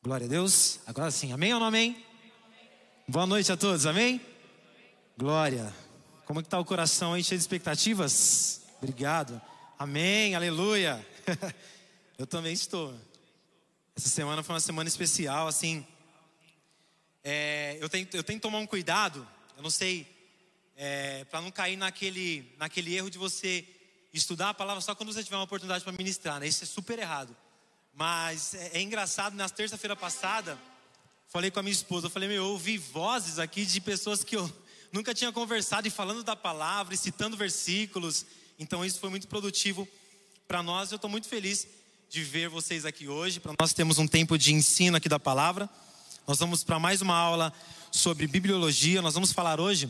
Glória a Deus. Agora sim, amém ou não amém? Boa noite a todos, amém? Glória. Como é que tá o coração aí, cheio de expectativas? Obrigado. Amém, aleluia. Eu também estou. Essa semana foi uma semana especial, assim. É, eu, tenho, eu tenho que tomar um cuidado, eu não sei, é, para não cair naquele, naquele erro de você estudar a palavra só quando você tiver uma oportunidade para ministrar, né? Isso é super errado. Mas é, é engraçado, na terça-feira passada, falei com a minha esposa, eu falei, meu, eu ouvi vozes aqui de pessoas que eu nunca tinha conversado e falando da palavra e citando versículos. Então isso foi muito produtivo para nós. Eu estou muito feliz de ver vocês aqui hoje. Para nós temos um tempo de ensino aqui da palavra. Nós vamos para mais uma aula sobre bibliologia. Nós vamos falar hoje,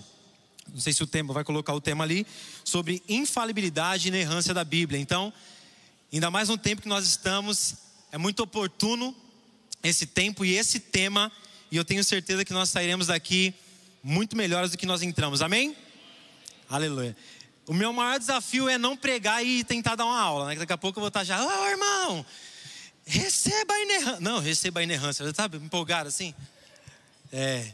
não sei se o tema vai colocar o tema ali, sobre infalibilidade e inerrância da Bíblia. Então, ainda mais no tempo que nós estamos, é muito oportuno esse tempo e esse tema, e eu tenho certeza que nós sairemos daqui muito melhores do que nós entramos. Amém? Aleluia. O meu maior desafio é não pregar e tentar dar uma aula, né? Daqui a pouco eu vou estar já, ô oh, irmão, receba a inerrância. Não, receba a inerrância. Sabe, empolgado assim? É.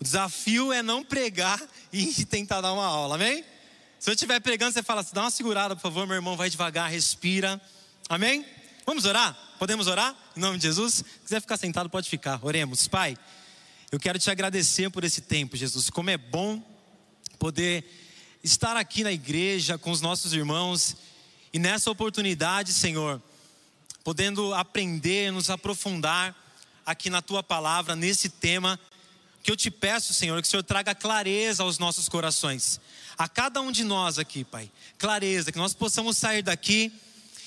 O desafio é não pregar e tentar dar uma aula, amém? Se eu estiver pregando, você fala assim, dá uma segurada, por favor, meu irmão, vai devagar, respira. Amém? Vamos orar? Podemos orar? Em nome de Jesus? Se quiser ficar sentado, pode ficar. Oremos. Pai, eu quero te agradecer por esse tempo, Jesus. Como é bom poder estar aqui na igreja com os nossos irmãos e nessa oportunidade, Senhor, podendo aprender, nos aprofundar aqui na tua palavra, nesse tema, que eu te peço, Senhor, que o Senhor traga clareza aos nossos corações, a cada um de nós aqui, Pai, clareza, que nós possamos sair daqui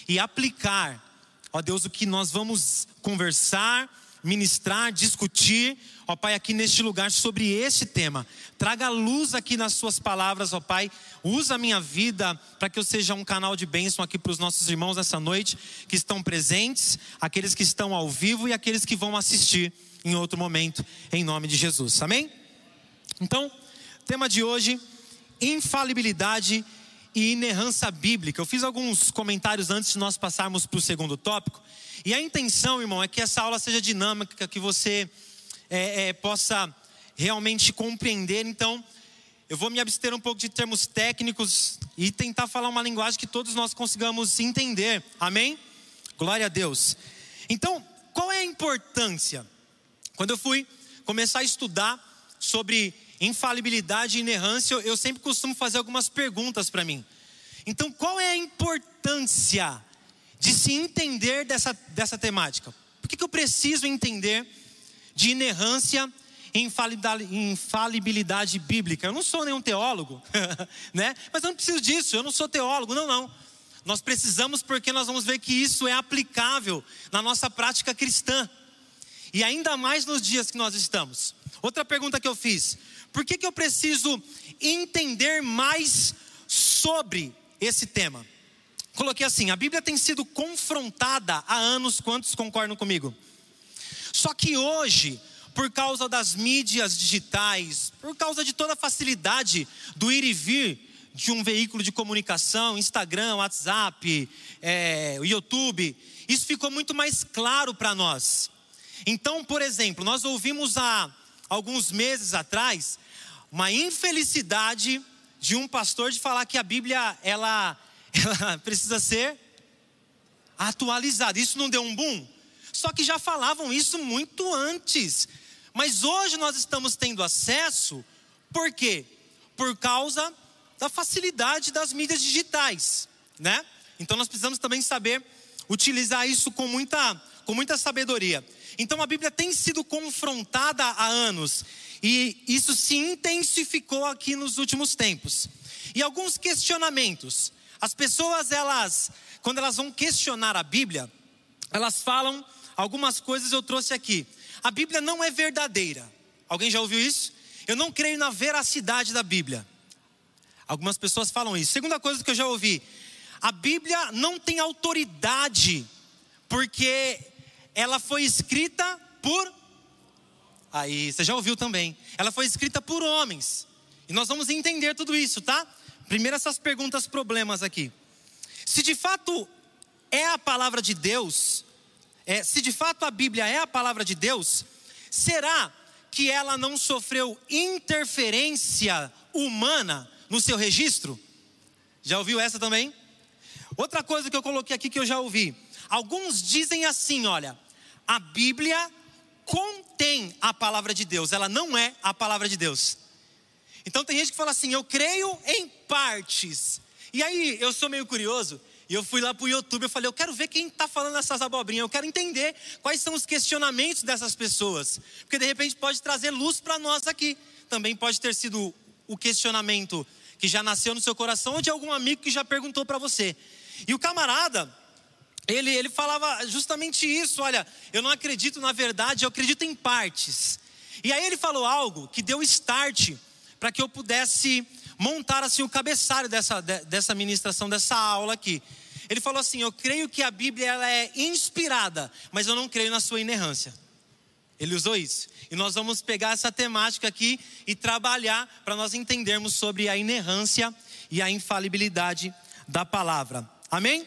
e aplicar ó Deus, o que nós vamos conversar, ministrar, discutir, ó Pai, aqui neste lugar sobre esse tema. Traga luz aqui nas Suas palavras, ó Pai. Usa a minha vida para que eu seja um canal de bênção aqui para os nossos irmãos nessa noite que estão presentes, aqueles que estão ao vivo e aqueles que vão assistir em outro momento, em nome de Jesus. Amém? Então, tema de hoje: infalibilidade e inerrância bíblica. Eu fiz alguns comentários antes de nós passarmos para o segundo tópico. E a intenção, irmão, é que essa aula seja dinâmica, que você é, é, possa realmente compreender. Então, eu vou me abster um pouco de termos técnicos e tentar falar uma linguagem que todos nós consigamos entender. Amém? Glória a Deus. Então, qual é a importância? Quando eu fui começar a estudar sobre infalibilidade e inerrância, eu sempre costumo fazer algumas perguntas para mim. Então, qual é a importância de se entender dessa, dessa temática? Por que, que eu preciso entender de inerrância e infalibilidade bíblica? Eu não sou nenhum teólogo, né? Mas eu não preciso disso, eu não sou teólogo, não, não. Nós precisamos porque nós vamos ver que isso é aplicável na nossa prática cristã. E ainda mais nos dias que nós estamos. Outra pergunta que eu fiz: por que, que eu preciso entender mais sobre esse tema? Coloquei assim: a Bíblia tem sido confrontada há anos, quantos concordam comigo? Só que hoje, por causa das mídias digitais, por causa de toda a facilidade do ir e vir de um veículo de comunicação, Instagram, WhatsApp, é, YouTube, isso ficou muito mais claro para nós. Então, por exemplo, nós ouvimos há alguns meses atrás uma infelicidade de um pastor de falar que a Bíblia ela, ela precisa ser atualizada. Isso não deu um boom? Só que já falavam isso muito antes. Mas hoje nós estamos tendo acesso, por quê? Por causa da facilidade das mídias digitais, né? Então nós precisamos também saber utilizar isso com muita, com muita sabedoria. Então a Bíblia tem sido confrontada há anos e isso se intensificou aqui nos últimos tempos. E alguns questionamentos. As pessoas, elas, quando elas vão questionar a Bíblia, elas falam algumas coisas eu trouxe aqui. A Bíblia não é verdadeira. Alguém já ouviu isso? Eu não creio na veracidade da Bíblia. Algumas pessoas falam isso. Segunda coisa que eu já ouvi: a Bíblia não tem autoridade, porque ela foi escrita por Aí, você já ouviu também. Ela foi escrita por homens. E nós vamos entender tudo isso, tá? Primeiro essas perguntas problemas aqui. Se de fato é a palavra de Deus, é, se de fato a Bíblia é a palavra de Deus, será que ela não sofreu interferência humana no seu registro? Já ouviu essa também? Outra coisa que eu coloquei aqui que eu já ouvi. Alguns dizem assim: olha, a Bíblia contém a palavra de Deus, ela não é a palavra de Deus. Então tem gente que fala assim: eu creio em partes. E aí eu sou meio curioso, e eu fui lá para o YouTube, eu falei, eu quero ver quem está falando essas abobrinhas, eu quero entender quais são os questionamentos dessas pessoas. Porque de repente pode trazer luz para nós aqui. Também pode ter sido o questionamento que já nasceu no seu coração ou de algum amigo que já perguntou para você. E o camarada, ele, ele falava justamente isso: olha, eu não acredito na verdade, eu acredito em partes. E aí ele falou algo que deu start para que eu pudesse montar assim o cabeçalho dessa, dessa ministração, dessa aula aqui. Ele falou assim: Eu creio que a Bíblia ela é inspirada, mas eu não creio na sua inerrância. Ele usou isso. E nós vamos pegar essa temática aqui e trabalhar para nós entendermos sobre a inerrância e a infalibilidade da palavra. Amém?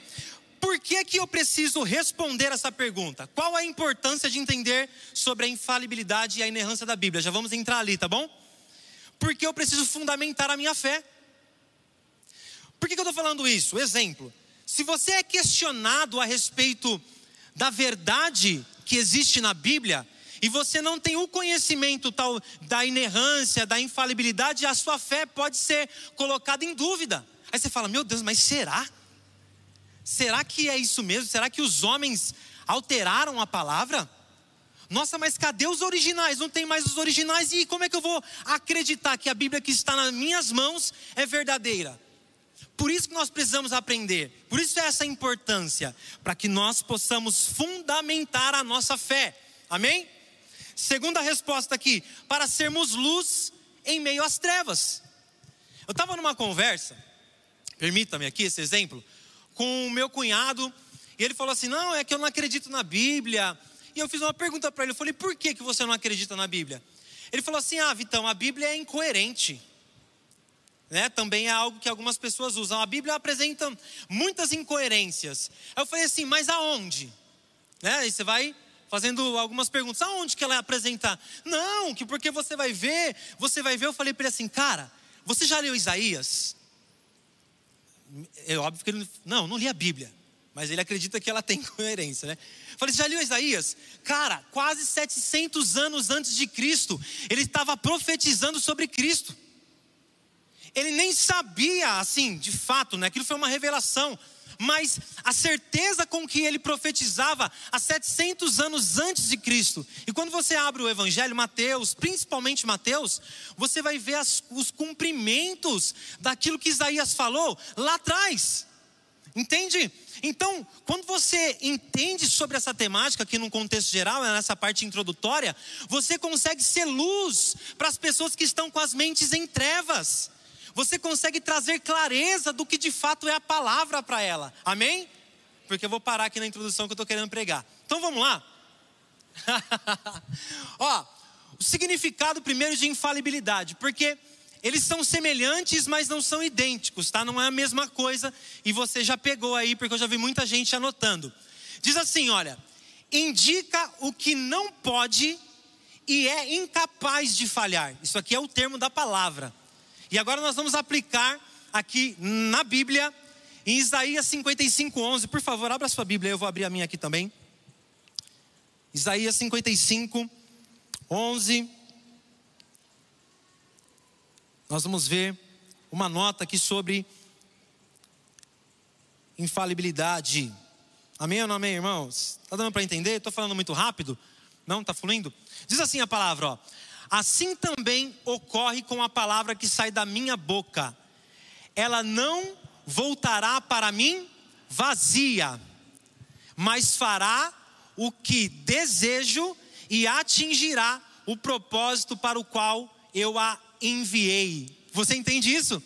Por que, que eu preciso responder essa pergunta? Qual a importância de entender sobre a infalibilidade e a inerrância da Bíblia? Já vamos entrar ali, tá bom? Porque eu preciso fundamentar a minha fé. Por que, que eu estou falando isso? Exemplo. Se você é questionado a respeito da verdade que existe na Bíblia, e você não tem o conhecimento tal da inerrância, da infalibilidade, a sua fé pode ser colocada em dúvida. Aí você fala: "Meu Deus, mas será? Será que é isso mesmo? Será que os homens alteraram a palavra? Nossa, mas cadê os originais? Não tem mais os originais e como é que eu vou acreditar que a Bíblia que está nas minhas mãos é verdadeira? Por isso que nós precisamos aprender. Por isso é essa importância, para que nós possamos fundamentar a nossa fé. Amém? Segunda resposta aqui, para sermos luz em meio às trevas. Eu estava numa conversa, permita-me aqui esse exemplo, com o meu cunhado, e ele falou assim: Não, é que eu não acredito na Bíblia. E eu fiz uma pergunta para ele, eu falei: Por que, que você não acredita na Bíblia? Ele falou assim: Ah, Vitão, a Bíblia é incoerente né, também é algo que algumas pessoas usam. A Bíblia apresenta muitas incoerências. Eu falei assim, mas aonde? Né? E você vai fazendo algumas perguntas. Aonde que ela apresenta? Não, que porque você vai ver, você vai ver. Eu falei para ele assim, cara, você já leu Isaías? É óbvio que ele não, não li a Bíblia, mas ele acredita que ela tem coerência, né? Falei, já leu Isaías? Cara, quase 700 anos antes de Cristo, ele estava profetizando sobre Cristo. Ele nem sabia, assim, de fato, né? Aquilo foi uma revelação. Mas a certeza com que ele profetizava há 700 anos antes de Cristo. E quando você abre o Evangelho, Mateus, principalmente Mateus, você vai ver as, os cumprimentos daquilo que Isaías falou lá atrás. Entende? Então, quando você entende sobre essa temática aqui num contexto geral, nessa parte introdutória, você consegue ser luz para as pessoas que estão com as mentes em trevas você consegue trazer clareza do que de fato é a palavra para ela. Amém? Porque eu vou parar aqui na introdução que eu estou querendo pregar. Então vamos lá. Ó, o significado primeiro de infalibilidade, porque eles são semelhantes, mas não são idênticos, tá? Não é a mesma coisa, e você já pegou aí, porque eu já vi muita gente anotando. Diz assim: olha, indica o que não pode e é incapaz de falhar. Isso aqui é o termo da palavra. E agora nós vamos aplicar aqui na Bíblia, em Isaías 55, 11. Por favor, abra sua Bíblia, eu vou abrir a minha aqui também. Isaías 55, 11. Nós vamos ver uma nota aqui sobre infalibilidade. Amém ou não amém, irmãos? Está dando para entender? Estou falando muito rápido? Não? Está fluindo? Diz assim a palavra, ó. Assim também ocorre com a palavra que sai da minha boca. Ela não voltará para mim vazia, mas fará o que desejo e atingirá o propósito para o qual eu a enviei. Você entende isso?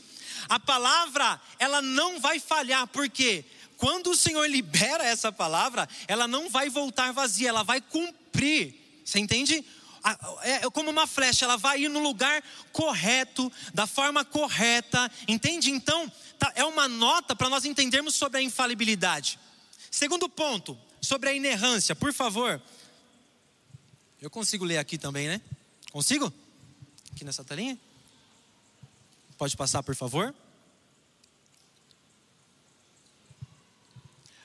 A palavra, ela não vai falhar, porque quando o Senhor libera essa palavra, ela não vai voltar vazia, ela vai cumprir. Você entende? É, é como uma flecha, ela vai ir no lugar correto, da forma correta, entende? Então, tá, é uma nota para nós entendermos sobre a infalibilidade. Segundo ponto, sobre a inerrância, por favor. Eu consigo ler aqui também, né? Consigo? Aqui nessa telinha? Pode passar, por favor?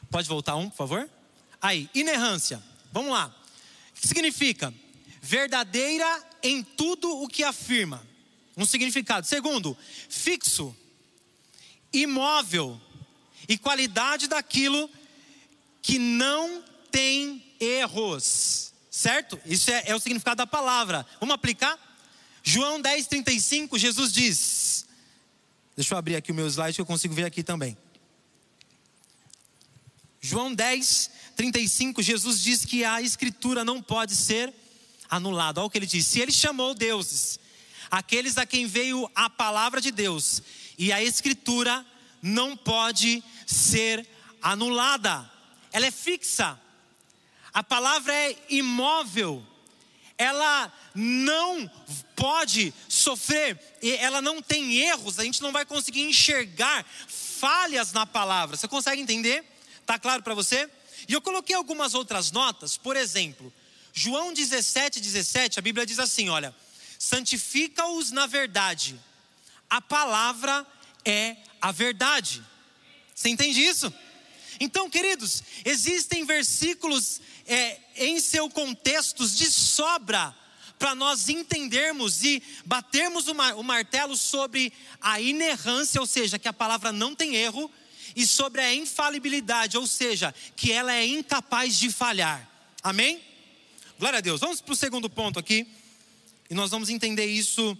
Pode voltar um, por favor? Aí, inerrância. Vamos lá. O que significa? Verdadeira em tudo o que afirma. Um significado. Segundo, fixo, imóvel e qualidade daquilo que não tem erros. Certo? Isso é, é o significado da palavra. Vamos aplicar? João 10, 35, Jesus diz. Deixa eu abrir aqui o meu slide que eu consigo ver aqui também. João 10, 35, Jesus diz que a escritura não pode ser anulada. Olha o que ele diz: se ele chamou deuses, aqueles a quem veio a palavra de Deus, e a escritura não pode ser anulada, ela é fixa, a palavra é imóvel, ela não pode sofrer, ela não tem erros, a gente não vai conseguir enxergar falhas na palavra. Você consegue entender? Tá claro para você? E eu coloquei algumas outras notas, por exemplo, João 17, 17, a Bíblia diz assim: olha, santifica-os na verdade, a palavra é a verdade. Você entende isso? Então, queridos, existem versículos é, em seu contexto de sobra para nós entendermos e batermos o, mar, o martelo sobre a inerrância, ou seja, que a palavra não tem erro, e sobre a infalibilidade, ou seja, que ela é incapaz de falhar. Amém? Glória a Deus. Vamos para o segundo ponto aqui, e nós vamos entender isso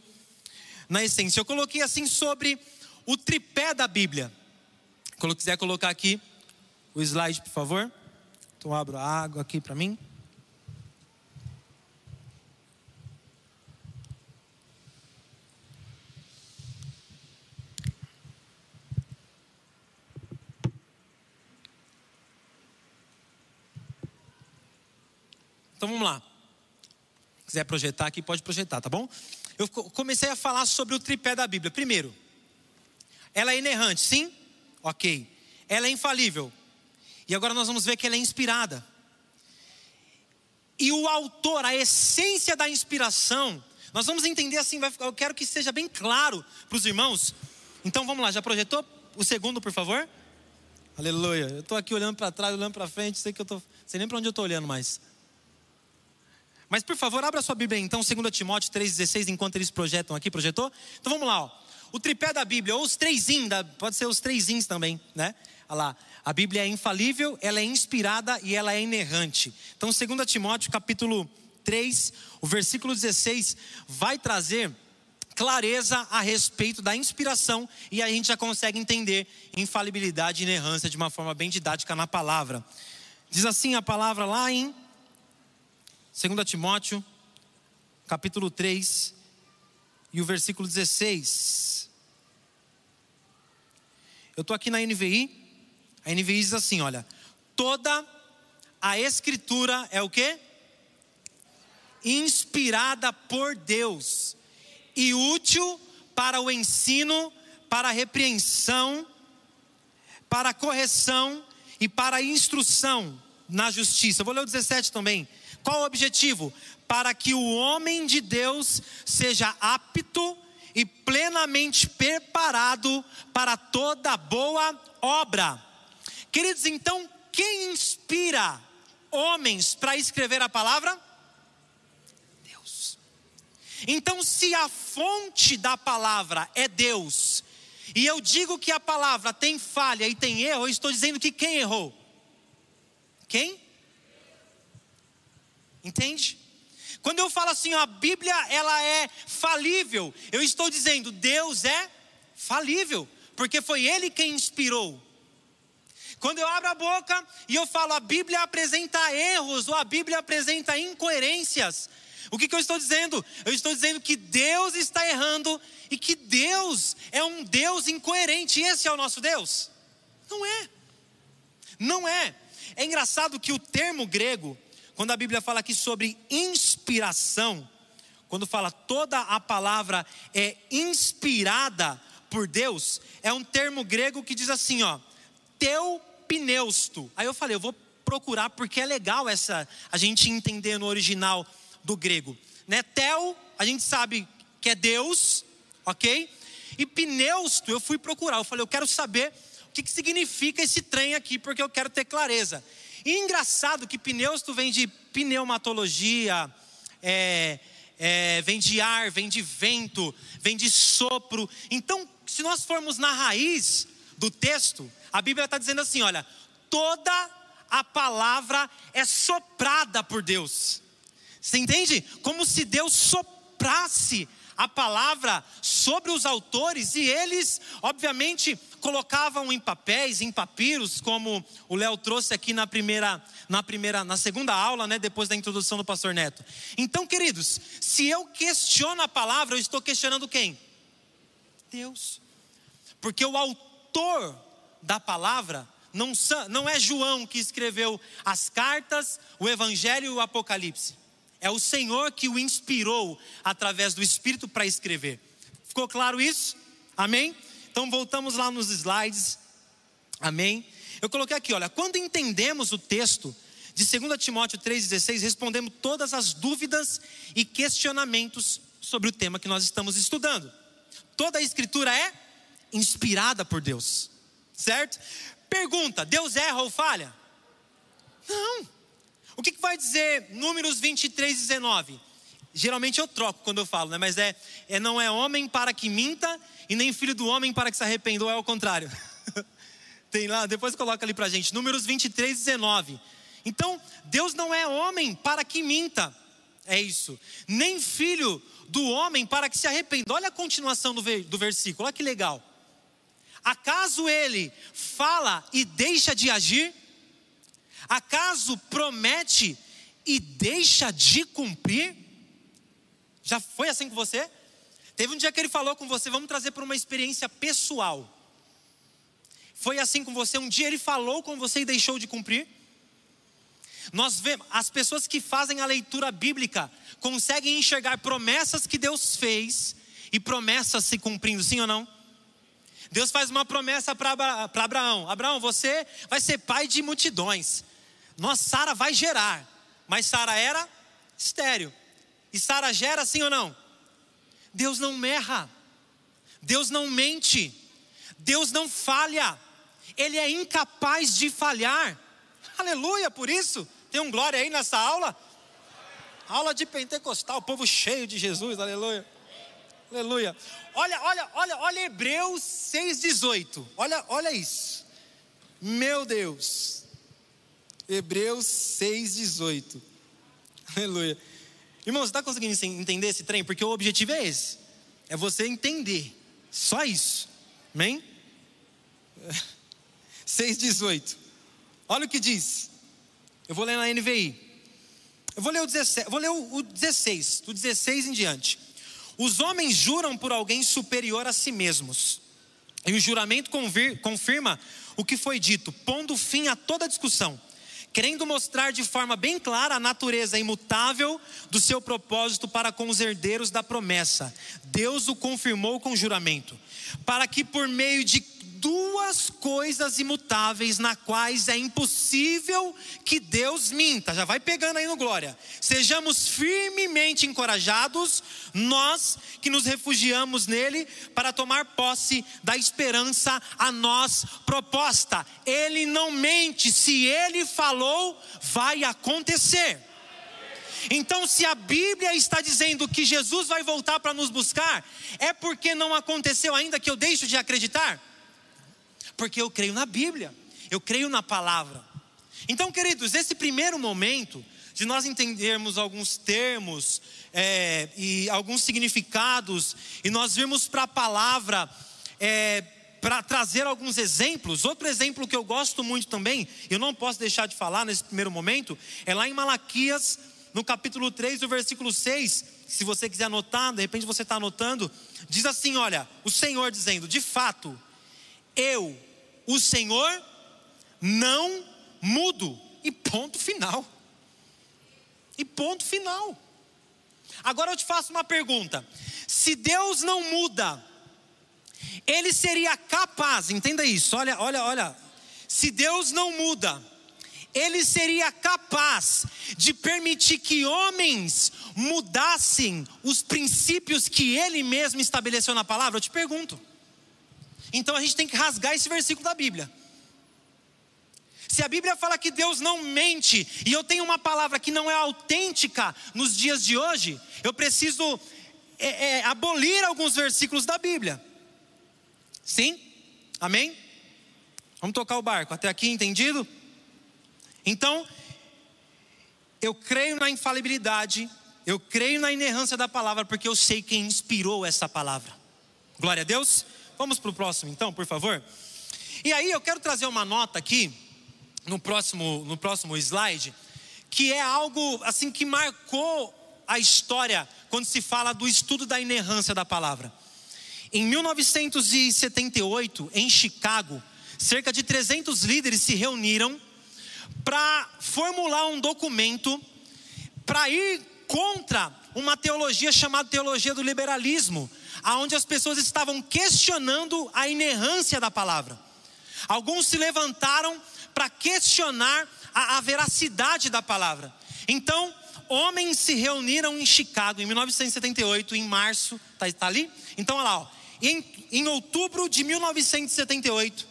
na essência. Eu coloquei assim sobre o tripé da Bíblia. Quando quiser colocar aqui o slide, por favor. Então abro a água aqui para mim. Então vamos lá. Se quiser projetar aqui, pode projetar, tá bom? Eu comecei a falar sobre o tripé da Bíblia. Primeiro, ela é inerrante, sim? Ok. Ela é infalível. E agora nós vamos ver que ela é inspirada. E o autor, a essência da inspiração, nós vamos entender assim, eu quero que seja bem claro para os irmãos. Então vamos lá, já projetou o segundo, por favor? Aleluia. Eu estou aqui olhando para trás, olhando para frente, sei que eu estou. Sei nem para onde eu estou olhando mais. Mas por favor, abra sua Bíblia então, 2 Timóteo 3,16, enquanto eles projetam aqui, projetou? Então vamos lá, ó. O tripé da Bíblia, ou os três in, pode ser os três ins também, né? Olha lá, a Bíblia é infalível, ela é inspirada e ela é inerrante. Então, 2 Timóteo capítulo 3, o versículo 16, vai trazer clareza a respeito da inspiração e a gente já consegue entender infalibilidade e inerrância de uma forma bem didática na palavra. Diz assim a palavra lá em 2 Timóteo, capítulo 3, e o versículo 16. Eu estou aqui na NVI, a NVI diz assim: olha, toda a escritura é o que? Inspirada por Deus e útil para o ensino, para a repreensão, para a correção e para a instrução na justiça. vou ler o 17 também. Qual o objetivo? Para que o homem de Deus seja apto e plenamente preparado para toda boa obra. Queridos, então, quem inspira homens para escrever a palavra? Deus. Então, se a fonte da palavra é Deus, e eu digo que a palavra tem falha e tem erro, eu estou dizendo que quem errou? Quem? Entende? Quando eu falo assim, ó, a Bíblia ela é falível, eu estou dizendo Deus é falível, porque foi Ele quem inspirou. Quando eu abro a boca e eu falo a Bíblia apresenta erros ou a Bíblia apresenta incoerências, o que, que eu estou dizendo? Eu estou dizendo que Deus está errando e que Deus é um Deus incoerente. Esse é o nosso Deus? Não é. Não é. É engraçado que o termo grego quando a Bíblia fala aqui sobre inspiração, quando fala toda a palavra é inspirada por Deus, é um termo grego que diz assim, ó, teu pneusto. Aí eu falei, eu vou procurar porque é legal essa a gente entender no original do grego. Né? Tel, a gente sabe que é Deus, ok? E pneusto, eu fui procurar. Eu falei, eu quero saber o que, que significa esse trem aqui, porque eu quero ter clareza. E engraçado que pneusto vem de pneumatologia, é, é, vem de ar, vem de vento, vem de sopro. Então, se nós formos na raiz do texto, a Bíblia está dizendo assim: olha, toda a palavra é soprada por Deus. Você entende? Como se Deus soprasse a palavra sobre os autores e eles, obviamente, colocavam em papéis, em papiros, como o Léo trouxe aqui na primeira, na primeira, na segunda aula, né, depois da introdução do pastor Neto. Então, queridos, se eu questiono a palavra, eu estou questionando quem? Deus. Porque o autor da palavra não, não é João que escreveu as cartas, o evangelho e o apocalipse. É o Senhor que o inspirou através do Espírito para escrever. Ficou claro isso? Amém? Então voltamos lá nos slides. Amém? Eu coloquei aqui, olha, quando entendemos o texto de 2 Timóteo 3,16, respondemos todas as dúvidas e questionamentos sobre o tema que nós estamos estudando. Toda a escritura é inspirada por Deus, certo? Pergunta: Deus erra ou falha? Não. O que, vai dizer Números 23, 19? Geralmente eu troco quando eu falo, né? Mas é, é não é homem para que minta e nem filho do homem para que se arrependa, ou é o contrário. Tem lá, depois coloca ali pra gente, Números 23, 19. Então, Deus não é homem para que minta, é isso, nem filho do homem para que se arrependa. Olha a continuação do, do versículo, olha que legal. Acaso ele fala e deixa de agir? Acaso promete e deixa de cumprir? Já foi assim com você? Teve um dia que ele falou com você, vamos trazer para uma experiência pessoal. Foi assim com você? Um dia ele falou com você e deixou de cumprir? Nós vemos, as pessoas que fazem a leitura bíblica conseguem enxergar promessas que Deus fez e promessas se cumprindo, sim ou não? Deus faz uma promessa para Abraão: Abraão, você vai ser pai de multidões. Nossa, Sara vai gerar. Mas Sara era estéreo. E Sara gera sim ou não? Deus não erra. Deus não mente. Deus não falha. Ele é incapaz de falhar. Aleluia por isso. Tem um glória aí nessa aula? Aula de pentecostal, povo cheio de Jesus, aleluia. Aleluia. Olha, olha, olha, olha Hebreus 6,18. Olha, olha isso. Meu Deus. Hebreus 6,18. Aleluia. Irmão, você está conseguindo entender esse trem? Porque o objetivo é esse: é você entender. Só isso. Amém? 6,18. Olha o que diz. Eu vou ler na NVI. Eu vou ler o 17, vou ler o 16, do 16 em diante. Os homens juram por alguém superior a si mesmos. E o juramento confirma o que foi dito, pondo fim a toda discussão querendo mostrar de forma bem clara a natureza imutável do seu propósito para com os herdeiros da promessa. Deus o confirmou com juramento, para que por meio de duas coisas imutáveis, na quais é impossível que Deus minta. Já vai pegando aí no glória. Sejamos firmemente encorajados, nós que nos refugiamos nele, para tomar posse da esperança a nós proposta. Ele não mente, se ele falou, vai acontecer. Então, se a Bíblia está dizendo que Jesus vai voltar para nos buscar, é porque não aconteceu ainda que eu deixo de acreditar? Porque eu creio na Bíblia, eu creio na palavra. Então, queridos, esse primeiro momento de nós entendermos alguns termos é, e alguns significados, e nós virmos para a palavra é, para trazer alguns exemplos. Outro exemplo que eu gosto muito também, eu não posso deixar de falar nesse primeiro momento, é lá em Malaquias, no capítulo 3, o versículo 6. Se você quiser anotar, de repente você está anotando, diz assim: olha, o Senhor dizendo, de fato, eu, o Senhor, não mudo. E ponto final. E ponto final. Agora eu te faço uma pergunta: se Deus não muda, Ele seria capaz, entenda isso, olha, olha, olha. Se Deus não muda, ele seria capaz de permitir que homens mudassem os princípios que ele mesmo estabeleceu na palavra? Eu te pergunto. Então a gente tem que rasgar esse versículo da Bíblia. Se a Bíblia fala que Deus não mente, e eu tenho uma palavra que não é autêntica nos dias de hoje, eu preciso é, é, abolir alguns versículos da Bíblia. Sim? Amém? Vamos tocar o barco. Até aqui, entendido? Então, eu creio na infalibilidade, eu creio na inerrância da palavra, porque eu sei quem inspirou essa palavra. Glória a Deus. Vamos para o próximo, então, por favor. E aí, eu quero trazer uma nota aqui, no próximo, no próximo slide, que é algo assim que marcou a história quando se fala do estudo da inerrância da palavra. Em 1978, em Chicago, cerca de 300 líderes se reuniram para formular um documento para ir contra uma teologia chamada teologia do liberalismo, aonde as pessoas estavam questionando a inerrância da palavra. Alguns se levantaram para questionar a, a, veracidade da palavra. Então, homens se reuniram em Chicago em 1978, em março, tá, tá ali? Então, olha lá, ó. Em, em outubro de 1978,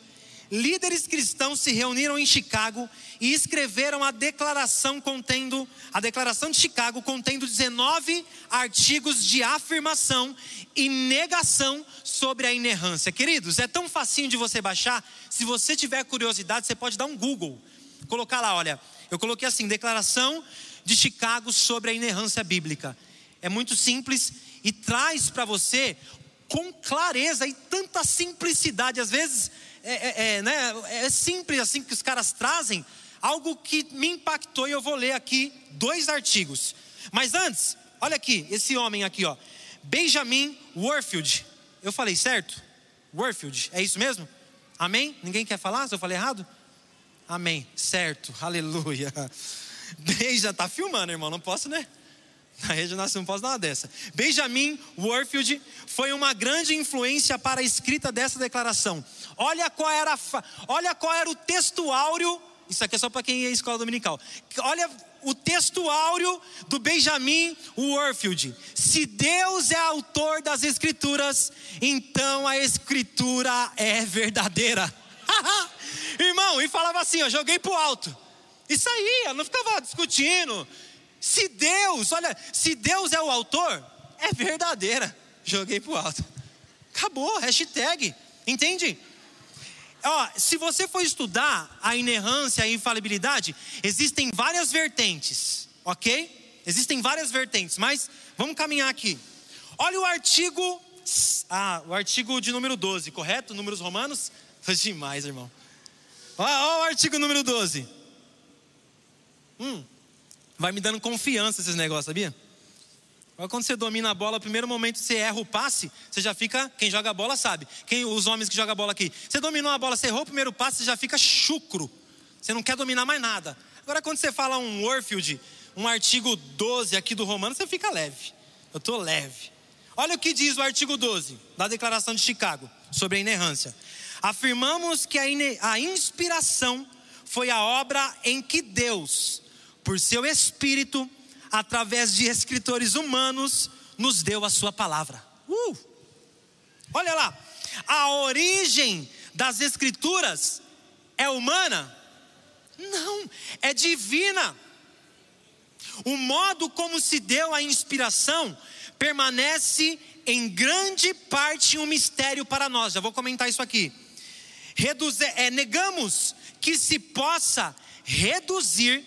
líderes cristãos se reuniram em Chicago e escreveram a declaração contendo, a declaração de Chicago contendo 19 artigos de afirmação e negação sobre a inerrância. Queridos, é tão facinho de você baixar, se você tiver curiosidade, você pode dar um Google, colocar lá, olha, eu coloquei assim, declaração de Chicago sobre a inerrância bíblica. É muito simples e traz para você com clareza e tanta simplicidade, às vezes é, é, é, né, é simples assim que os caras trazem, algo que me impactou e eu vou ler aqui dois artigos. Mas antes, olha aqui, esse homem aqui, ó, Benjamin Warfield. Eu falei certo? Warfield, é isso mesmo? Amém? Ninguém quer falar se eu falei errado? Amém, certo, aleluia. Beija, tá filmando, irmão, não posso, né? Na rede nação não posso dar uma dessa. Benjamin Warfield foi uma grande influência para a escrita dessa declaração. Olha qual era, olha qual era o texto áureo. Isso aqui é só para quem à escola dominical. Olha o texto áureo do Benjamin Warfield. Se Deus é autor das escrituras, então a escritura é verdadeira. Irmão, e falava assim, eu joguei pro alto. Isso aí, eu não ficava discutindo. Se Deus, olha, se Deus é o autor, é verdadeira. Joguei pro alto. Acabou, hashtag. Entende? Ó, se você for estudar a inerrância e a infalibilidade, existem várias vertentes, ok? Existem várias vertentes, mas vamos caminhar aqui. Olha o artigo, ah, o artigo de número 12, correto? Números romanos? Foi demais, irmão. Olha o artigo número 12. Hum, vai me dando confiança esses negócios, sabia? Quando você domina a bola, primeiro momento você erra o passe, você já fica. Quem joga a bola sabe. Quem, os homens que jogam a bola aqui. Você dominou a bola, você errou o primeiro passe, você já fica chucro. Você não quer dominar mais nada. Agora, quando você fala um Warfield, um artigo 12 aqui do Romano, você fica leve. Eu estou leve. Olha o que diz o artigo 12 da Declaração de Chicago sobre a inerrância. Afirmamos que a, a inspiração foi a obra em que Deus, por seu Espírito, através de escritores humanos, nos deu a sua palavra. Uh! Olha lá, a origem das escrituras é humana? Não, é divina. O modo como se deu a inspiração permanece em grande parte um mistério para nós. Já vou comentar isso aqui. Reduzir, é, negamos que se possa reduzir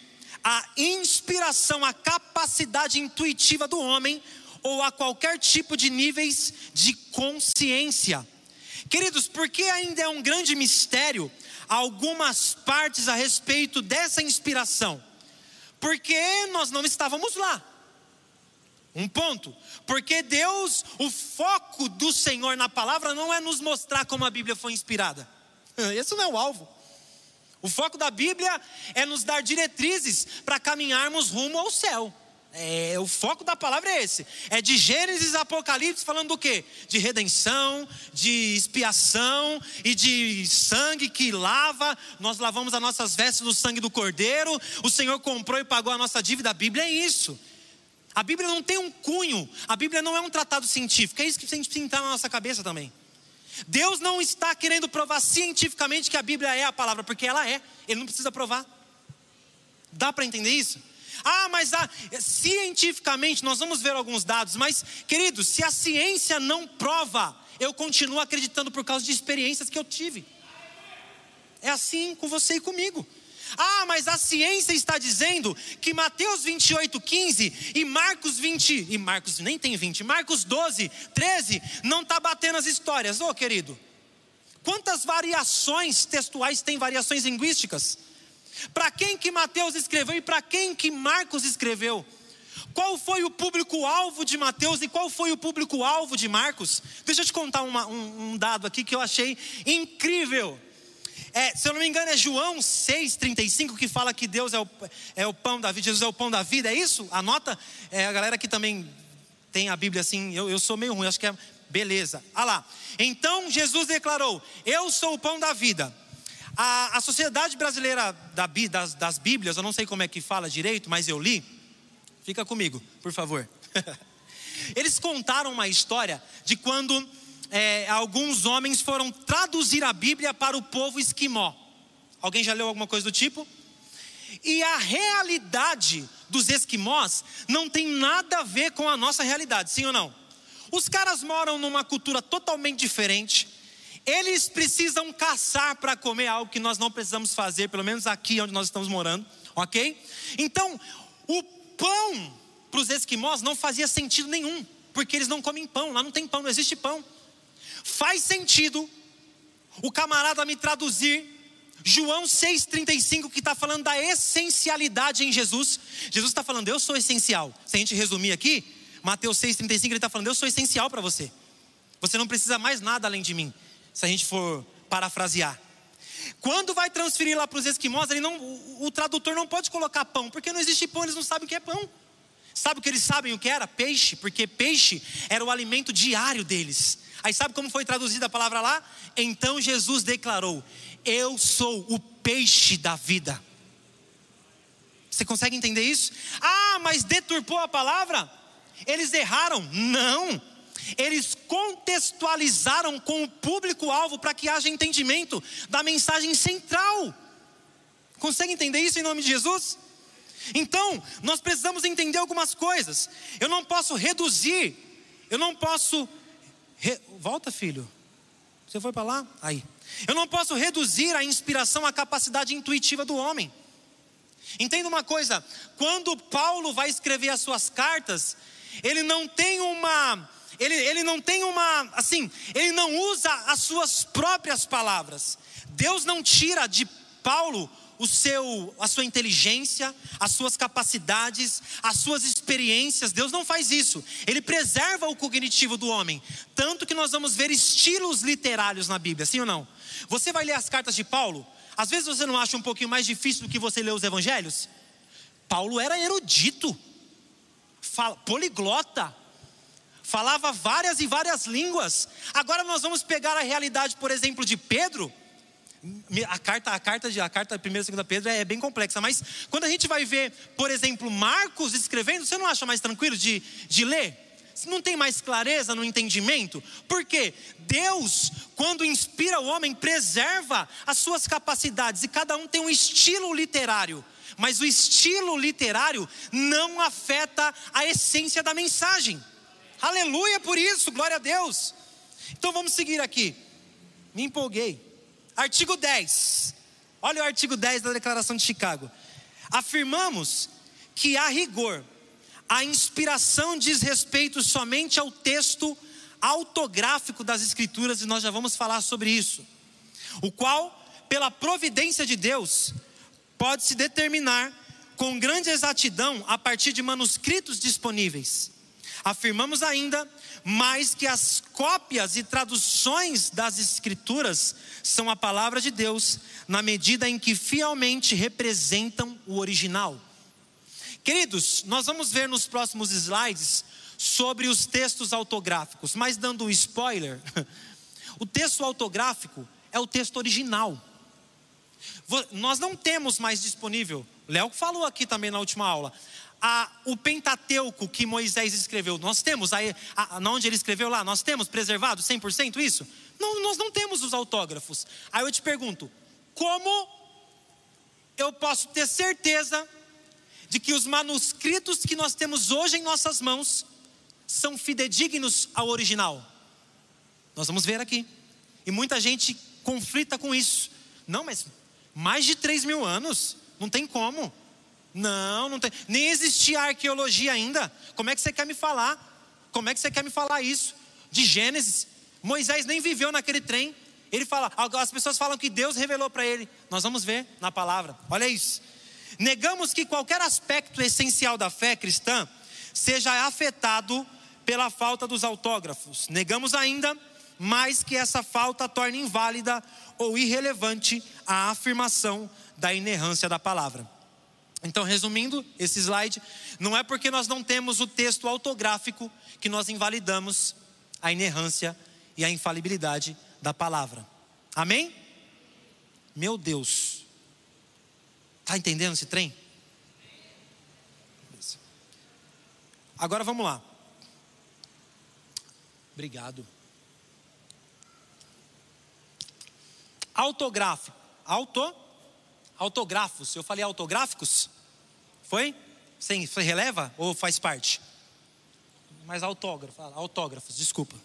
a inspiração, a capacidade intuitiva do homem ou a qualquer tipo de níveis de consciência. Queridos, porque ainda é um grande mistério algumas partes a respeito dessa inspiração? Porque nós não estávamos lá. Um ponto, porque Deus, o foco do Senhor na palavra não é nos mostrar como a Bíblia foi inspirada. Esse não é o alvo. O foco da Bíblia é nos dar diretrizes para caminharmos rumo ao céu. É, o foco da palavra é esse. É de Gênesis a Apocalipse falando do quê? De redenção, de expiação e de sangue que lava. Nós lavamos as nossas vestes no sangue do Cordeiro. O Senhor comprou e pagou a nossa dívida. A Bíblia é isso. A Bíblia não tem um cunho. A Bíblia não é um tratado científico. É isso que a gente precisa entrar na nossa cabeça também. Deus não está querendo provar cientificamente que a Bíblia é a palavra, porque ela é. Ele não precisa provar. Dá para entender isso? Ah, mas ah, cientificamente nós vamos ver alguns dados, mas queridos, se a ciência não prova, eu continuo acreditando por causa de experiências que eu tive. É assim com você e comigo. Ah, mas a ciência está dizendo que Mateus 28, 15 e Marcos 20, e Marcos nem tem 20, Marcos 12, 13, não está batendo as histórias. Ô oh, querido, quantas variações textuais tem variações linguísticas? Para quem que Mateus escreveu e para quem que Marcos escreveu? Qual foi o público-alvo de Mateus e qual foi o público-alvo de Marcos? Deixa eu te contar uma, um, um, dado aqui que eu achei incrível. É, se eu não me engano, é João 6,35 que fala que Deus é o, é o pão da vida, Jesus é o pão da vida, é isso? Anota, é, a galera que também tem a Bíblia assim, eu, eu sou meio ruim, acho que é beleza. Ah lá. Então Jesus declarou: Eu sou o pão da vida. A, a Sociedade Brasileira da, das, das Bíblias, eu não sei como é que fala direito, mas eu li. Fica comigo, por favor. Eles contaram uma história de quando é, alguns homens foram traduzir a Bíblia para o povo esquimó. Alguém já leu alguma coisa do tipo? E a realidade dos esquimós não tem nada a ver com a nossa realidade, sim ou não? Os caras moram numa cultura totalmente diferente, eles precisam caçar para comer algo que nós não precisamos fazer, pelo menos aqui onde nós estamos morando, ok? Então, o pão para os esquimós não fazia sentido nenhum, porque eles não comem pão, lá não tem pão, não existe pão. Faz sentido o camarada me traduzir João 6,35, que está falando da essencialidade em Jesus. Jesus está falando, eu sou essencial. Se a gente resumir aqui, Mateus 6,35, ele está falando, eu sou essencial para você. Você não precisa mais nada além de mim se a gente for parafrasear. Quando vai transferir lá para os esquimós, ele não, o, o, tradutor não pode colocar pão, porque não existe pão, eles não sabem o que é pão. Sabe o que eles sabem o que era? Peixe, porque peixe era o alimento diário deles. Aí sabe como foi traduzida a palavra lá? Então Jesus declarou: Eu sou o peixe da vida. Você consegue entender isso? Ah, mas deturpou a palavra? Eles erraram? Não eles contextualizaram com o público-alvo para que haja entendimento da mensagem central. Consegue entender isso em nome de Jesus? Então, nós precisamos entender algumas coisas. Eu não posso reduzir, eu não posso. Re... Volta, filho. Você foi para lá? Aí. Eu não posso reduzir a inspiração à capacidade intuitiva do homem. Entenda uma coisa: quando Paulo vai escrever as suas cartas, ele não tem uma ele, ele não tem uma, assim, ele não usa as suas próprias palavras. Deus não tira de Paulo o seu, a sua inteligência, as suas capacidades, as suas experiências. Deus não faz isso. Ele preserva o cognitivo do homem. Tanto que nós vamos ver estilos literários na Bíblia, sim ou não? Você vai ler as cartas de Paulo, às vezes você não acha um pouquinho mais difícil do que você ler os evangelhos? Paulo era erudito, poliglota, falava várias e várias línguas. Agora nós vamos pegar a realidade, por exemplo, de Pedro. A carta, a carta de a carta primeira e segunda Pedro é bem complexa, mas quando a gente vai ver, por exemplo, Marcos escrevendo, você não acha mais tranquilo de, de ler? Não tem mais clareza no entendimento? Porque Deus, quando inspira o homem, preserva as suas capacidades e cada um tem um estilo literário mas o estilo literário não afeta a essência da mensagem. Aleluia por isso, glória a Deus. Então vamos seguir aqui. Me empolguei. Artigo 10. Olha o artigo 10 da Declaração de Chicago. Afirmamos que, a rigor, a inspiração diz respeito somente ao texto autográfico das Escrituras, e nós já vamos falar sobre isso. O qual, pela providência de Deus, pode se determinar com grande exatidão a partir de manuscritos disponíveis Afirmamos ainda mais que as cópias e traduções das Escrituras são a palavra de Deus, na medida em que fielmente representam o original. Queridos, nós vamos ver nos próximos slides sobre os textos autográficos, mas dando um spoiler, o texto autográfico é o texto original. Nós não temos mais disponível, Léo falou aqui também na última aula, a, o Pentateuco que Moisés escreveu. Nós temos, aí, a, onde ele escreveu lá, nós temos preservado 100% isso? Não, nós não temos os autógrafos. Aí eu te pergunto, como eu posso ter certeza de que os manuscritos que nós temos hoje em nossas mãos são fidedignos ao original? Nós vamos ver aqui. E muita gente conflita com isso. Não, mas mais de 3 mil anos, não tem como. Não, não tem. Nem existia arqueologia ainda. Como é que você quer me falar? Como é que você quer me falar isso? De Gênesis. Moisés nem viveu naquele trem. Ele fala, as pessoas falam que Deus revelou para ele. Nós vamos ver na palavra. Olha isso. Negamos que qualquer aspecto essencial da fé cristã seja afetado pela falta dos autógrafos. Negamos ainda mais que essa falta torne inválida ou irrelevante a afirmação da inerrância da palavra. Então, resumindo esse slide, não é porque nós não temos o texto autográfico que nós invalidamos a inerrância e a infalibilidade da palavra. Amém? Meu Deus. Está entendendo esse trem? Agora vamos lá. Obrigado. Autográfico. Auto? Autografos. Eu falei autográficos? Foi? Sim, foi releva ou faz parte? Mas autógrafo, autógrafos, desculpa.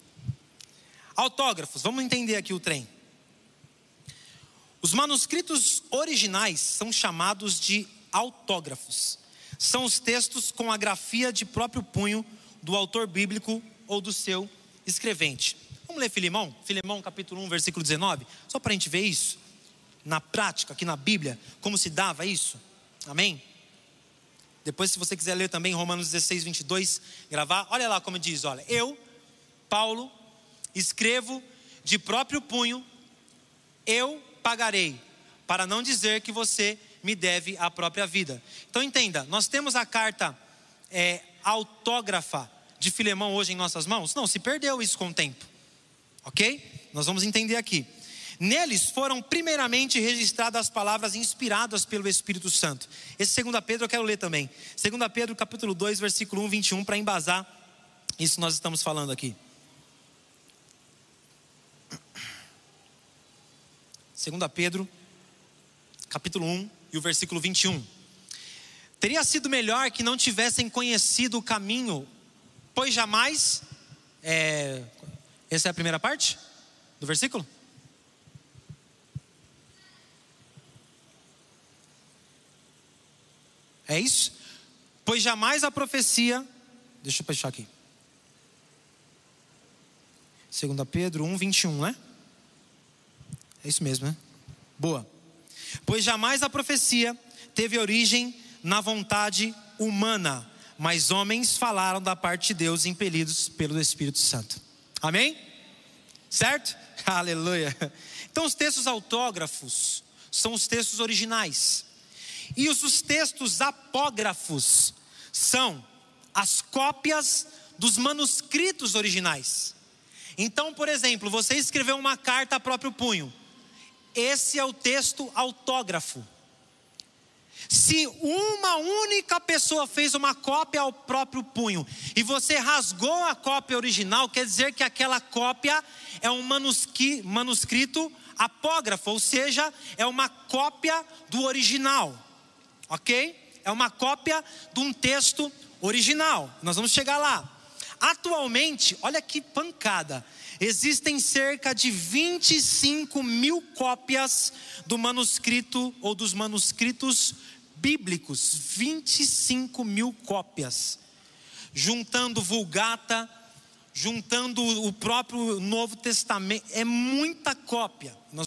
Autógrafos, vamos entender aqui o trem. Os manuscritos originais são chamados de autógrafos. São os textos com a grafia de próprio punho do autor bíblico ou do seu escrevente. Vamos ler Filemão? Filemão capítulo 1, versículo 19? Só para a gente ver isso. Na prática, aqui na Bíblia, como se dava isso. Amém? Depois, se você quiser ler também Romanos 16, 22, gravar, olha lá como diz: olha, eu, Paulo, escrevo de próprio punho, eu pagarei, para não dizer que você me deve a própria vida. Então entenda, nós temos a carta é, autógrafa de Filemão hoje em nossas mãos? Não, se perdeu isso com o tempo. Ok? Nós vamos entender aqui. Neles foram primeiramente registradas as palavras inspiradas pelo Espírito Santo. Esse 2 Pedro eu quero ler também. 2 Pedro capítulo 2, versículo 1, 21, para embasar isso nós estamos falando aqui. 2 Pedro, capítulo 1 e o versículo 21. Teria sido melhor que não tivessem conhecido o caminho, pois jamais é, essa é a primeira parte do versículo? É isso? Pois jamais a profecia. Deixa eu fechar aqui. 2 Pedro 1, 21, né? É isso mesmo, né? Boa. Pois jamais a profecia teve origem na vontade humana, mas homens falaram da parte de Deus impelidos pelo Espírito Santo. Amém? Certo? Aleluia. Então, os textos autógrafos são os textos originais. E os textos apógrafos são as cópias dos manuscritos originais. Então, por exemplo, você escreveu uma carta a próprio punho. Esse é o texto autógrafo. Se uma única pessoa fez uma cópia ao próprio punho e você rasgou a cópia original, quer dizer que aquela cópia é um manuscrito apógrafo, ou seja, é uma cópia do original, ok? É uma cópia de um texto original. Nós vamos chegar lá. Atualmente, olha que pancada. Existem cerca de 25 mil cópias do manuscrito ou dos manuscritos bíblicos, 25 mil cópias, juntando Vulgata, juntando o próprio Novo Testamento, é muita cópia. Nós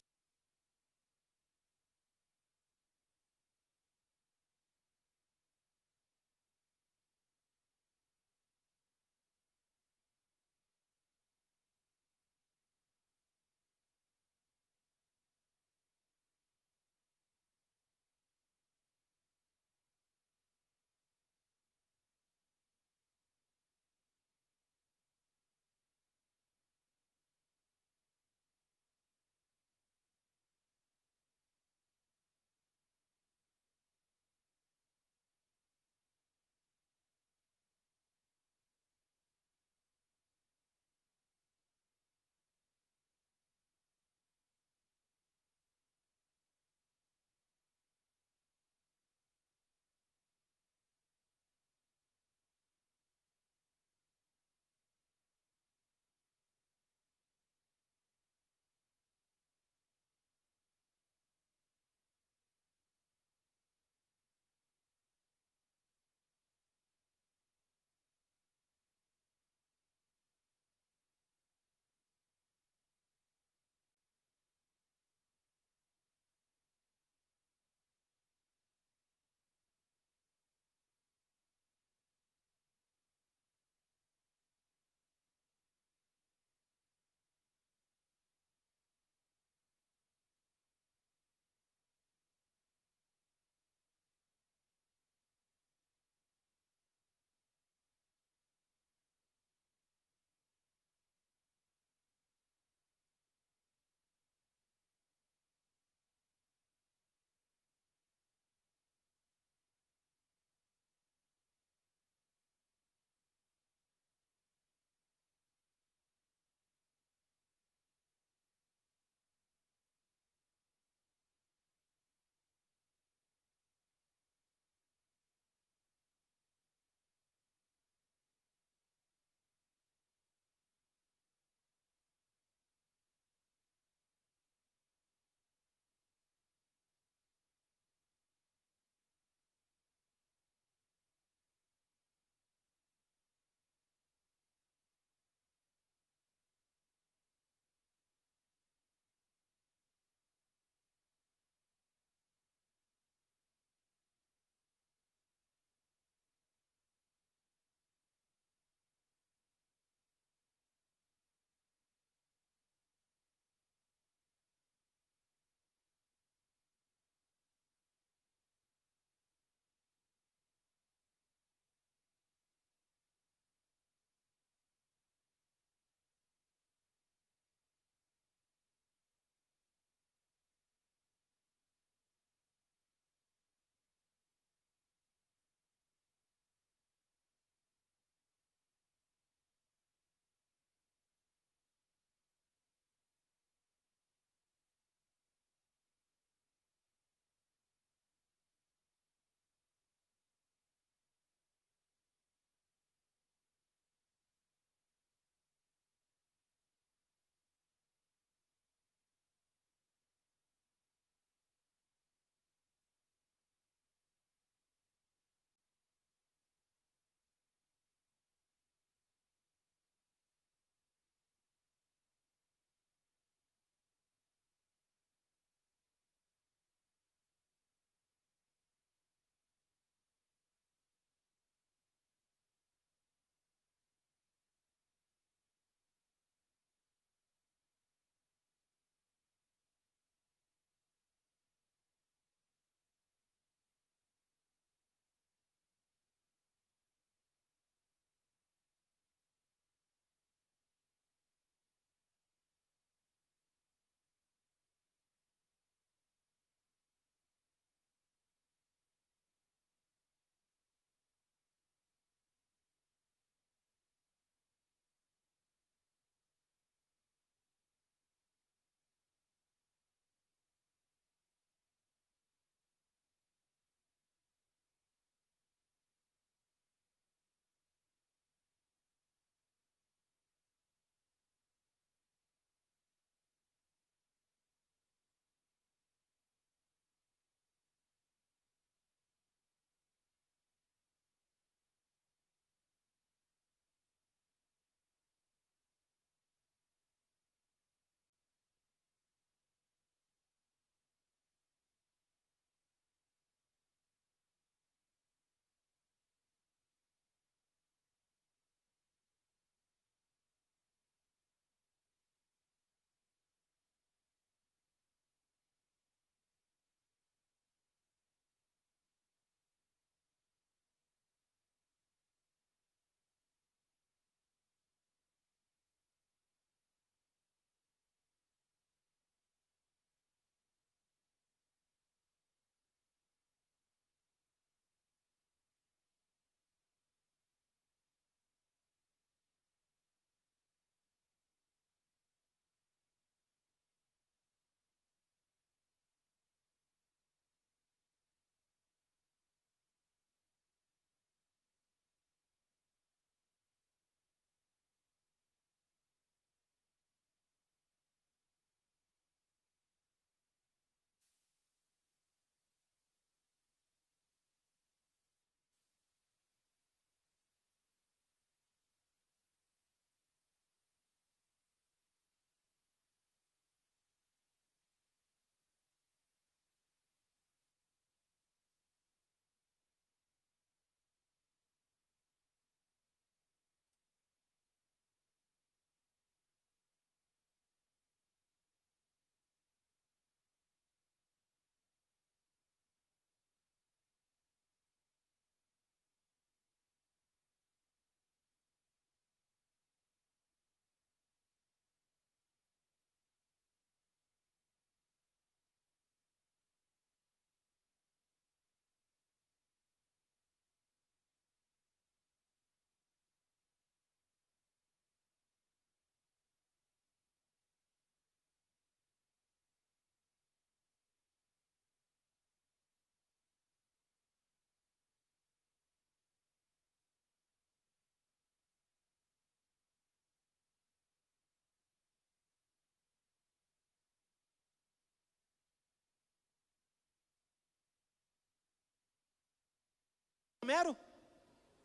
Romero?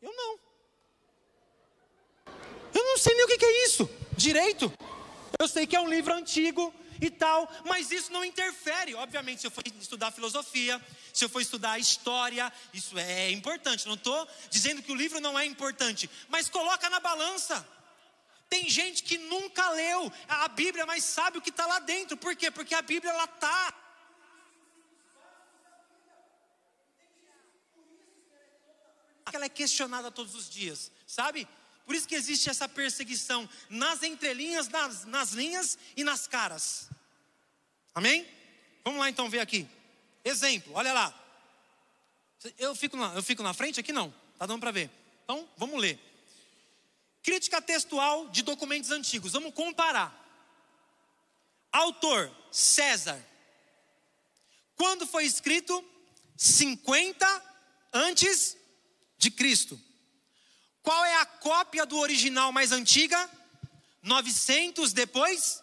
Eu não. Eu não sei nem o que é isso, direito. Eu sei que é um livro antigo e tal, mas isso não interfere. Obviamente, se eu for estudar filosofia, se eu for estudar história, isso é importante. Não estou dizendo que o livro não é importante, mas coloca na balança. Tem gente que nunca leu a Bíblia, mas sabe o que está lá dentro. Por quê? Porque a Bíblia ela está ela é questionada todos os dias, sabe? Por isso que existe essa perseguição nas entrelinhas, nas, nas linhas e nas caras. Amém? Vamos lá então ver aqui. Exemplo, olha lá. Eu fico na, eu fico na frente aqui? Não. Tá dando para ver. Então, vamos ler. Crítica textual de documentos antigos. Vamos comparar. Autor: César. Quando foi escrito? 50 antes de Cristo. Qual é a cópia do original mais antiga? 900 depois?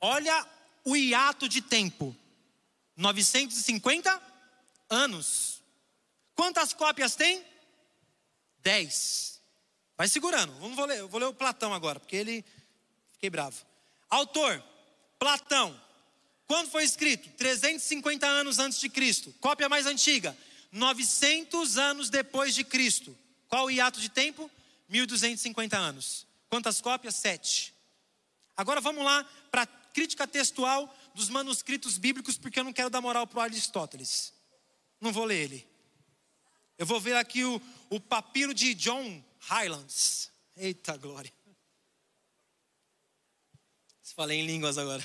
Olha o hiato de tempo. 950 anos. Quantas cópias tem? 10. Vai segurando. Vamos ler, eu vou ler o Platão agora, porque ele fiquei bravo. Autor: Platão. Quando foi escrito? 350 anos antes de Cristo. Cópia mais antiga: 900 anos depois de Cristo. Qual o hiato de tempo? 1250 anos. Quantas cópias? Sete. Agora vamos lá para a crítica textual dos manuscritos bíblicos, porque eu não quero dar moral para o Aristóteles. Não vou ler ele. Eu vou ver aqui o, o papiro de John Highlands. Eita glória. Falei em línguas agora.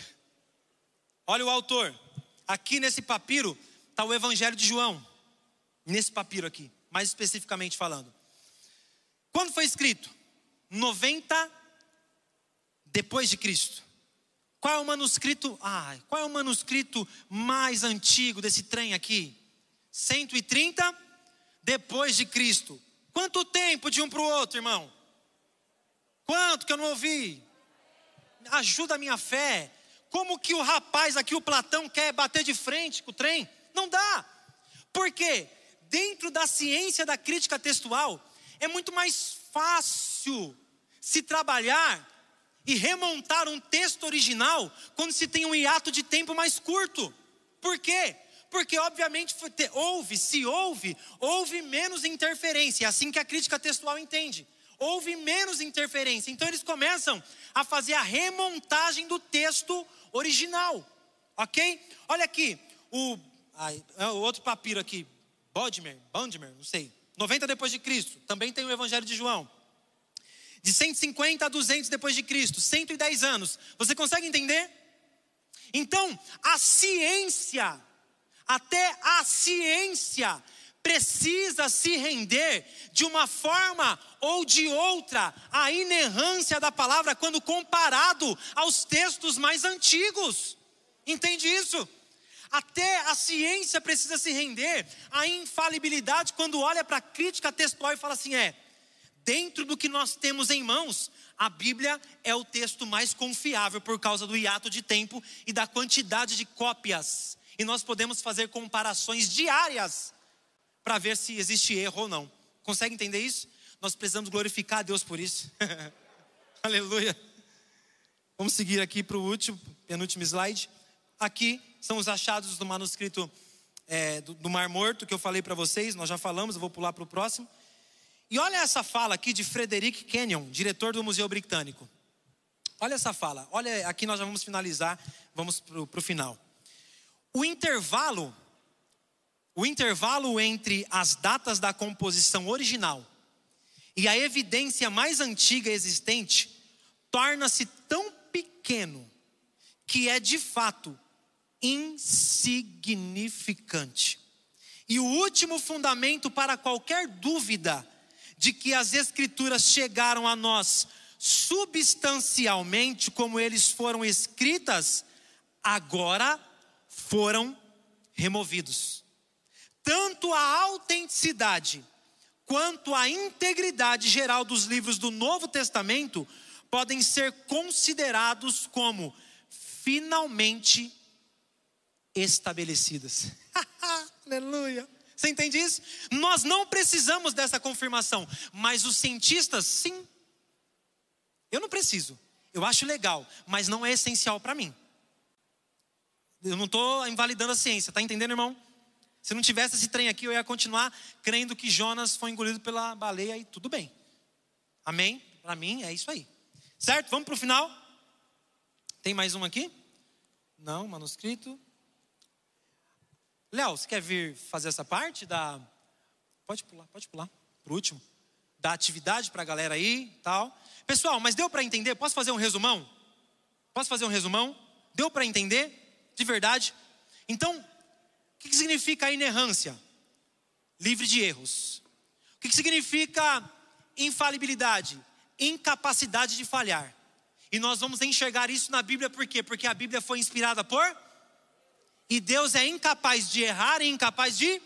Olha o autor. Aqui nesse papiro está o Evangelho de João. Nesse papiro aqui, mais especificamente falando. Quando foi escrito? 90 depois de Cristo. Qual é o manuscrito? Ah, qual é o manuscrito mais antigo desse trem aqui? 130 depois de Cristo. Quanto tempo de um para o outro, irmão? Quanto que eu não ouvi? Ajuda a minha fé. Como que o rapaz aqui, o Platão, quer bater de frente com o trem? Não dá. Por quê? Dentro da ciência da crítica textual, é muito mais fácil se trabalhar e remontar um texto original quando se tem um hiato de tempo mais curto. Por quê? Porque, obviamente, houve, se houve, houve menos interferência. É assim que a crítica textual entende. Houve menos interferência. Então, eles começam a fazer a remontagem do texto original. Ok? Olha aqui, o, ai, é o outro papiro aqui, Bodmer, Bodmer, não sei. 90 depois de Cristo, também tem o Evangelho de João. De 150 a 200 depois de Cristo, 110 anos. Você consegue entender? Então, a ciência, até a ciência precisa se render de uma forma ou de outra à inerrância da palavra quando comparado aos textos mais antigos. Entende isso? Até a ciência precisa se render à infalibilidade quando olha para a crítica textual e fala assim: é, dentro do que nós temos em mãos, a Bíblia é o texto mais confiável por causa do hiato de tempo e da quantidade de cópias. E nós podemos fazer comparações diárias para ver se existe erro ou não. Consegue entender isso? Nós precisamos glorificar a Deus por isso. Aleluia. Vamos seguir aqui para o último, penúltimo slide. Aqui são os achados do manuscrito é, do, do, Mar Morto que eu falei para vocês, nós já falamos, eu vou pular para o próximo. E olha essa fala aqui de Frederick Kenyon, diretor do Museu Britânico. Olha essa fala, olha, aqui nós já vamos finalizar, vamos para o final. O intervalo, o intervalo entre as datas da composição original e a evidência mais antiga existente torna-se tão pequeno que é de fato insignificante. E o último fundamento para qualquer dúvida de que as Escrituras chegaram a nós substancialmente como eles foram escritas, agora foram removidos. Tanto a autenticidade quanto a integridade geral dos livros do Novo Testamento podem ser considerados como finalmente estabelecidas. Aleluia. Você entende isso? Nós não precisamos dessa confirmação, mas os cientistas, sim. Eu não preciso. Eu acho legal, mas não é essencial para mim. Eu não estou invalidando a ciência, tá entendendo, irmão? Se não tivesse esse trem aqui, eu ia continuar crendo que Jonas foi engolido pela baleia e tudo bem. Amém? Para mim é isso aí. Certo? Vamos para o final? Tem mais um aqui? Não, manuscrito. Léo, você quer vir fazer essa parte da. Pode pular, pode pular. Por último. Da atividade para a galera aí tal. Pessoal, mas deu para entender? Posso fazer um resumão? Posso fazer um resumão? Deu para entender? De verdade? Então, o que significa inerrância? Livre de erros. O que significa infalibilidade? Incapacidade de falhar. E nós vamos enxergar isso na Bíblia por quê? Porque a Bíblia foi inspirada por e Deus é incapaz de errar e incapaz de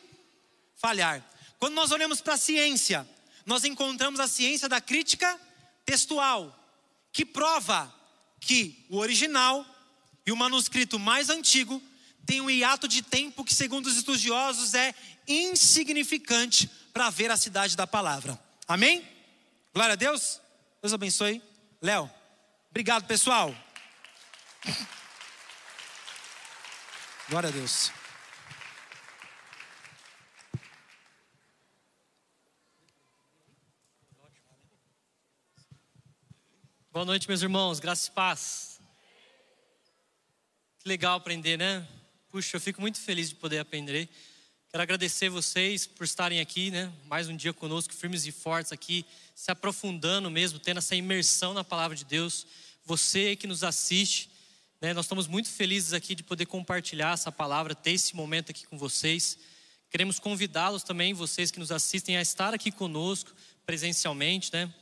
falhar. Quando nós olhamos para a ciência, nós encontramos a ciência da crítica textual, que prova que o original e o manuscrito mais antigo tem um hiato de tempo que, segundo os estudiosos, é insignificante para a veracidade da palavra. Amém? Glória a Deus. Deus abençoe. Léo, obrigado, pessoal. Glória a Deus. Boa noite, meus irmãos. Graça e paz. Que legal aprender, né? Puxa, eu fico muito feliz de poder aprender. Quero agradecer vocês por estarem aqui, né? Mais um dia conosco, firmes e fortes aqui, se aprofundando mesmo, tendo essa imersão na palavra de Deus. Você que nos assiste, né, nós estamos muito felizes aqui de poder compartilhar essa palavra, ter esse momento aqui com vocês. Queremos convidá-los também, vocês que nos assistem, a estar aqui conosco presencialmente. Né?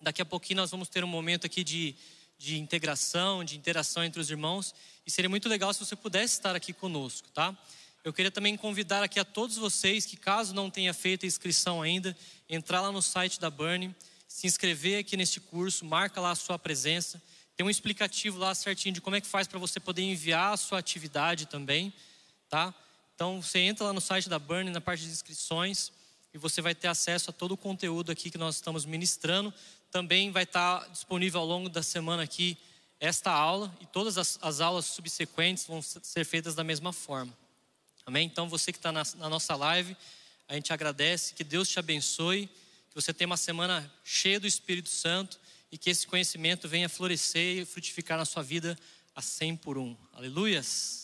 Daqui a pouquinho nós vamos ter um momento aqui de, de integração, de interação entre os irmãos. E seria muito legal se você pudesse estar aqui conosco, tá? Eu queria também convidar aqui a todos vocês que, caso não tenha feito a inscrição ainda, entrar lá no site da Burn, se inscrever aqui neste curso, marca lá a sua presença. Tem um explicativo lá certinho de como é que faz para você poder enviar a sua atividade também, tá? Então você entra lá no site da Burn, na parte de inscrições, e você vai ter acesso a todo o conteúdo aqui que nós estamos ministrando. Também vai estar disponível ao longo da semana aqui esta aula e todas as, as aulas subsequentes vão ser feitas da mesma forma. Amém? Então você que está na, na nossa live, a gente agradece, que Deus te abençoe, que você tenha uma semana cheia do Espírito Santo e que esse conhecimento venha florescer e frutificar na sua vida a 100 por um. Aleluias!